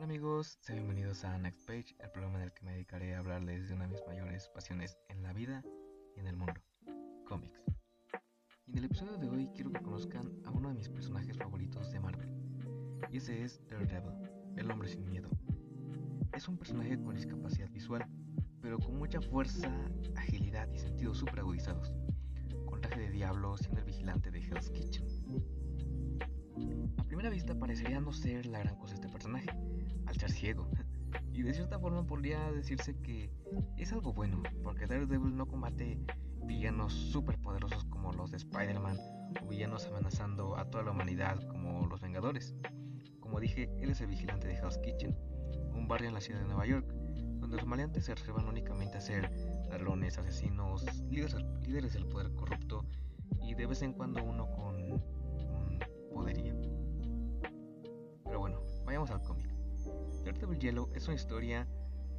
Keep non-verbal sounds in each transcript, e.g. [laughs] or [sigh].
Hola amigos, sean bienvenidos a Next Page, el programa en el que me dedicaré a hablarles de una de mis mayores pasiones en la vida y en el mundo, cómics. En el episodio de hoy quiero que conozcan a uno de mis personajes favoritos de Marvel, y ese es Daredevil, el hombre sin miedo. Es un personaje con discapacidad visual, pero con mucha fuerza, agilidad y sentidos super agudizados, con traje de diablo siendo el vigilante de Hell's Kitchen. A primera vista parecería no ser la gran cosa este personaje, al ser ciego. [laughs] Y de cierta forma podría decirse que es algo bueno, porque Daredevil no combate villanos super poderosos como los de Spider-Man o villanos amenazando a toda la humanidad como los Vengadores. Como dije, él es el vigilante de Hell's Kitchen, un barrio en la ciudad de Nueva York, donde los maleantes se reservan únicamente a ser ladrones, asesinos, líderes, del poder corrupto y de vez en cuando uno con un poderío. Pero bueno, vayamos al cómic. Daredevil Yellow es una historia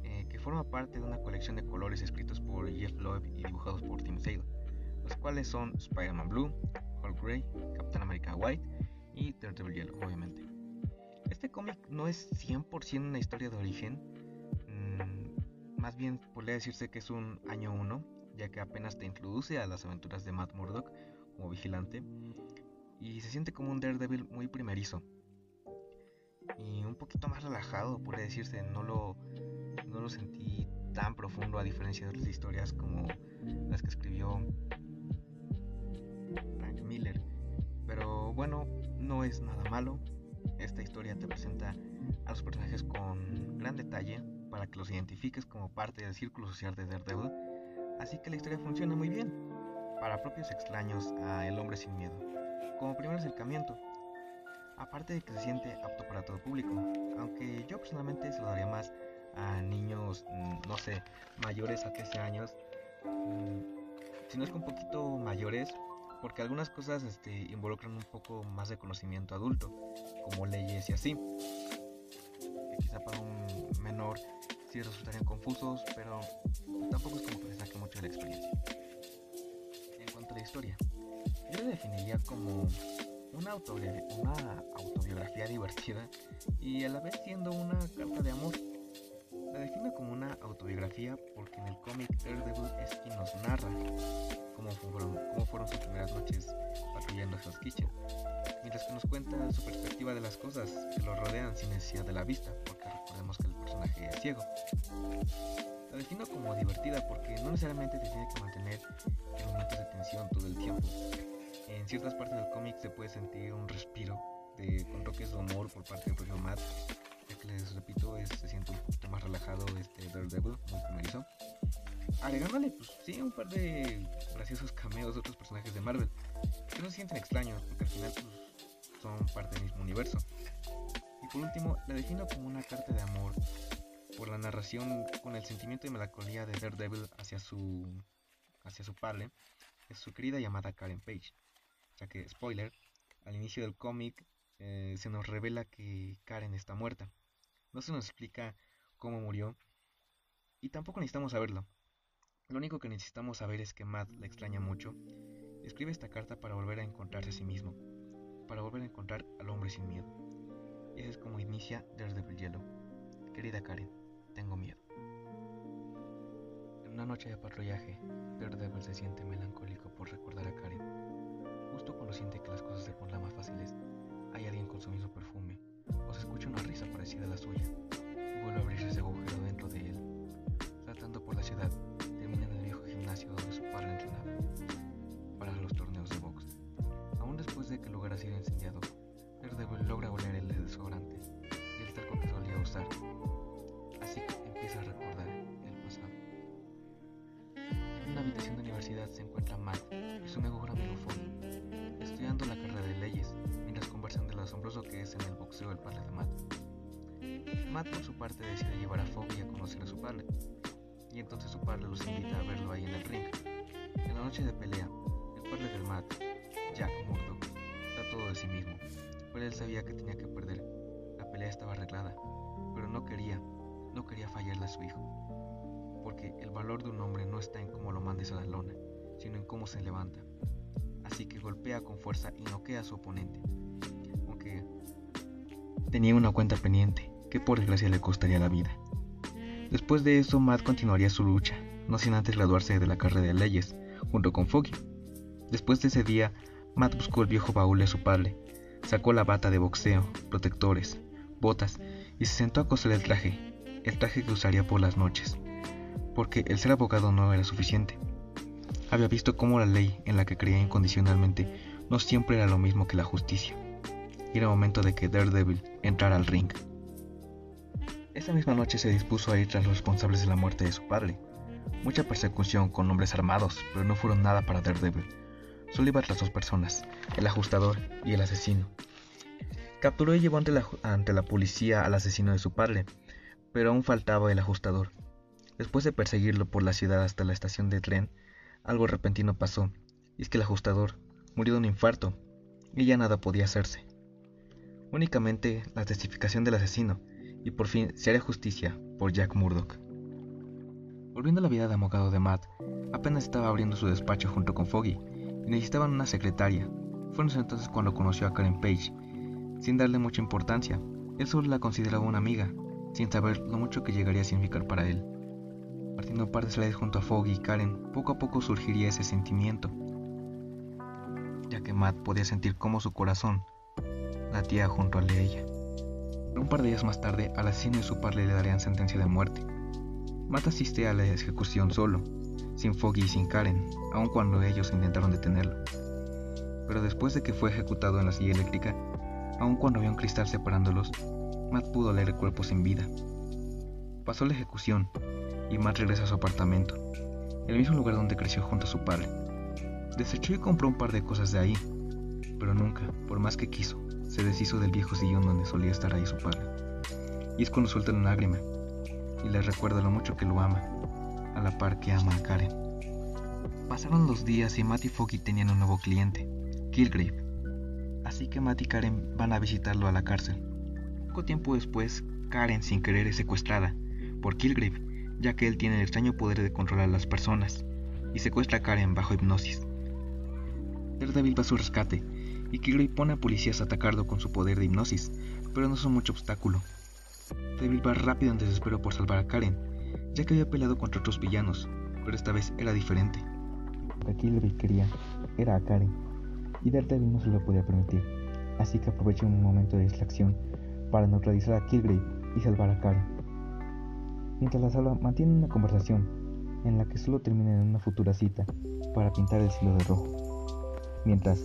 eh, que forma parte de una colección de colores escritos por Jeff Loeb y dibujados por Tim Sale, los cuales son Spider-Man Blue, Hulk Grey, Captain America White y Daredevil Yellow, obviamente. Este cómic no es 100% una historia de origen, mm, más bien podría decirse que es un año 1, ya que apenas te introduce a las aventuras de Matt Murdock como vigilante y se siente como un Daredevil muy primerizo y un poquito más relajado, podría decirse. No lo, no lo sentí tan profundo a diferencia de otras historias como las que escribió Frank Miller. Pero bueno, no es nada malo. Esta historia te presenta a los personajes con gran detalle para que los identifiques como parte del círculo social de Daredevil. Así que la historia funciona muy bien para propios extraños a El hombre sin miedo. Como primer acercamiento, aparte de que se siente apto para todo público, aunque yo personalmente se lo daría más a niños, mm, no sé, mayores a 13 años, mm, si no es que un poquito mayores, porque algunas cosas este, involucran un poco más de conocimiento adulto, como leyes y así, quizá para un menor sí resultarían confusos, pero tampoco es como que se saque mucho de la experiencia. En cuanto a la historia, yo la definiría como una, autobiografía, divertida y a la vez siendo una carta de amor. La defino como una autobiografía porque en el cómic Daredevil es quien nos narra cómo fueron, cómo fueron sus primeras noches patrullando Hell's Kitchen, mientras que nos cuenta su perspectiva de las cosas que lo rodean sin necesidad de la vista, porque recordemos que el personaje es ciego. La defino como divertida porque no necesariamente te tiene que mantener ciertas partes del cómic se puede sentir un respiro de, con toques de humor por parte del propio Matt. Ya que les repito, se siente un poquito más relajado este Daredevil, muy primerizo. Agregándole, pues sí, un par de graciosos cameos de otros personajes de Marvel, que no se sienten extraños, porque al final pues, son parte del mismo universo. Y por último, la defino como una carta de amor por la narración con el sentimiento de melancolía de Daredevil hacia su, hacia su padre, es su querida llamada Karen Page que, spoiler, al inicio del cómic eh, se nos revela que Karen está muerta. No se nos explica cómo murió y tampoco necesitamos saberlo. Lo único que necesitamos saber es que Matt la extraña mucho. Escribe esta carta para volver a encontrarse a sí mismo, para volver a encontrar al hombre sin miedo. Y así es como inicia Daredevil Yellow. Querida Karen, tengo miedo. En una noche de patrullaje, Daredevil se siente melancólico por recordar a Karen Justo cuando siente que las cosas se ponen más fáciles, hay alguien con su mismo perfume, o se escucha una risa parecida a la suya, y vuelve a abrirse ese agujero dentro de él. Saltando por la ciudad, termina en el viejo gimnasio donde su padre entrenaba, para los torneos de box. Aún después de que el lugar ha sido incendiado, Daredevil logra oler el desodorante y el talco que solía usar, así que empieza a recordar el pasado. En una habitación de universidad se encuentra Matt y su mejor amigo Foggy asombroso que es en el boxeo el padre de Matt. Matt por su parte decide llevar a Foggy a conocer a su padre, y entonces su padre los invita a verlo ahí en el ring. En la noche de pelea, el padre de Matt, Jack Murdoch, da todo de sí mismo, pero él sabía que tenía que perder. La pelea estaba arreglada, pero no quería, no quería fallarle a su hijo, porque el valor de un hombre no está en cómo lo mandes a la lona, sino en cómo se levanta así que golpea con fuerza y noquea a su oponente. Tenía una cuenta pendiente que por desgracia le costaría la vida. Después de eso, Matt continuaría su lucha, no sin antes graduarse de la carrera de leyes, junto con Foggy. Después de ese día, Matt buscó el viejo baúl de su padre, sacó la bata de boxeo, protectores, botas y se sentó a coser el traje, el traje que usaría por las noches, porque el ser abogado no era suficiente. Había visto cómo la ley en la que creía incondicionalmente no siempre era lo mismo que la justicia. Y era momento de que Daredevil entrara al ring. Esa misma noche se dispuso a ir tras los responsables de la muerte de su padre. Mucha persecución con hombres armados, pero no fueron nada para Daredevil. Solo iba tras dos personas, el ajustador y el asesino. Capturó y llevó ante la, ante la policía al asesino de su padre, pero aún faltaba el ajustador. Después de perseguirlo por la ciudad hasta la estación de tren, algo repentino pasó, y es que el ajustador murió de un infarto, y ya nada podía hacerse. Únicamente la testificación del asesino, y por fin se haría justicia por Jack Murdoch. Volviendo a la vida de abogado de Matt, apenas estaba abriendo su despacho junto con Foggy, y necesitaban una secretaria. Fue entonces cuando conoció a Karen Page. Sin darle mucha importancia, él solo la consideraba una amiga, sin saber lo mucho que llegaría a significar para él. Partiendo par de slides junto a Foggy y Karen, poco a poco surgiría ese sentimiento, ya que Matt podía sentir cómo su corazón latía junto al de ella. Un par de días más tarde, al asesino y su padre le darían sentencia de muerte. Matt asiste a la ejecución solo, sin Foggy y sin Karen, aun cuando ellos intentaron detenerlo. Pero después de que fue ejecutado en la silla eléctrica, aun cuando había un cristal separándolos, Matt pudo leer el cuerpo sin vida. Pasó la ejecución y Matt regresa a su apartamento, el mismo lugar donde creció junto a su padre. Desechó y compró un par de cosas de ahí, pero nunca, por más que quiso, se deshizo del viejo sillón donde solía estar ahí su padre. Y es cuando suelta una lágrima y le recuerda lo mucho que lo ama, a la par que ama a Karen. Pasaron los días y Matt y Foggy tenían un nuevo cliente, Killgrave. Así que Matt y Karen van a visitarlo a la cárcel. Poco tiempo después, Karen sin querer es secuestrada por Killgrave ya que él tiene el extraño poder de controlar a las personas, y secuestra a Karen bajo hipnosis. Daredevil va a su rescate, Killgrave pone a policías a atacarlo con su poder de hipnosis, pero no son mucho obstáculo. Daredevil va rápido en desespero por salvar a Karen, ya que había peleado contra otros villanos, pero esta vez era diferente. Lo que quería era a Karen, y Daredevil no se lo podía permitir, así que aprovecha un momento de distracción para neutralizar a Killgrave y salvar a Karen mientras la sala mantiene una conversación en la que solo termina en una futura cita para pintar el cielo de rojo, mientras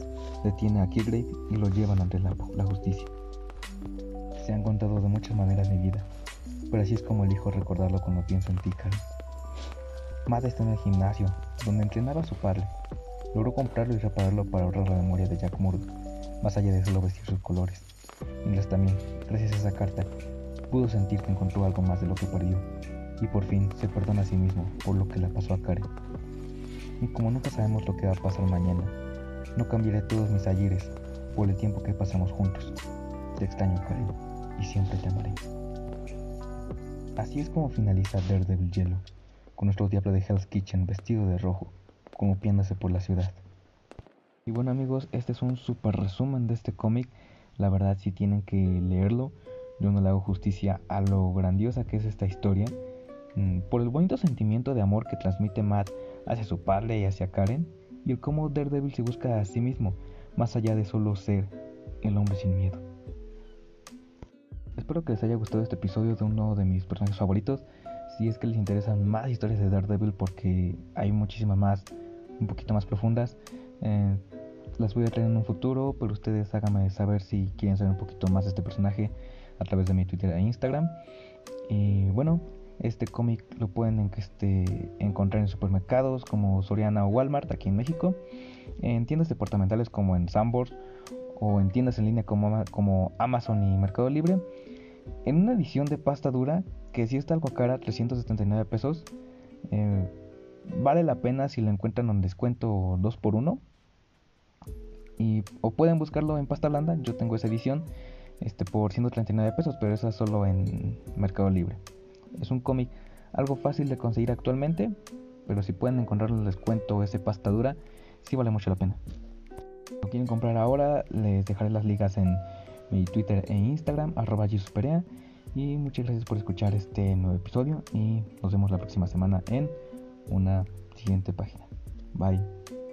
detiene a Killgrave y lo llevan ante la, justicia. Se han contado de muchas maneras mi vida, pero así es como elijo recordarlo cuando pienso en ti, Karen. Matt está en el gimnasio, donde entrenaba a su padre. Logró comprarlo y repararlo para ahorrar la memoria de Jack Murdoch, más allá de solo vestir sus colores. Mientras también, gracias a esa carta, pudo sentir que encontró algo más de lo que perdió y por fin se perdona a sí mismo por lo que le pasó a Karen. Y como nunca sabemos lo que va a pasar mañana, no cambiaré todos mis ayeres por el tiempo que pasamos juntos. Te extraño, Karen, y siempre te amaré. Así es como finaliza Daredevil Yellow, con nuestro diablo de Hell's Kitchen vestido de rojo, como piándose por la ciudad. Y bueno amigos, este es un super resumen de este cómic. La verdad si tienen que leerlo. Yo no le hago justicia a lo grandiosa que es esta historia. Mm, por el bonito sentimiento de amor que transmite Matt hacia su padre y hacia Karen, y el cómo Daredevil se busca a sí mismo, más allá de solo ser el hombre sin miedo. Espero que les haya gustado este episodio de uno de mis personajes favoritos. Si es que les interesan más historias de Daredevil, porque hay muchísimas más, un poquito más profundas, eh, las voy a traer en un futuro, pero ustedes háganme saber si quieren saber un poquito más de este personaje a través de mi Twitter e Instagram. Y bueno, este cómic lo pueden este, encontrar en supermercados como Soriana o Walmart aquí en México, en tiendas departamentales como en Sambors o en tiendas en línea como, Amazon y Mercado Libre. En una edición de pasta dura que si está algo cara, 379 pesos. Eh, vale la pena si lo encuentran en descuento 2x1. Y, o pueden buscarlo en pasta blanda, yo tengo esa edición este, por 139 pesos, pero esa solo en Mercado Libre. Es un cómic algo fácil de conseguir actualmente, pero si pueden encontrarlo les cuento ese pasta dura, sí vale mucho la pena. Si lo quieren comprar ahora, les dejaré las ligas en mi Twitter e Instagram, arroba Y muchas gracias por escuchar este nuevo episodio y nos vemos la próxima semana en una siguiente página. Bye.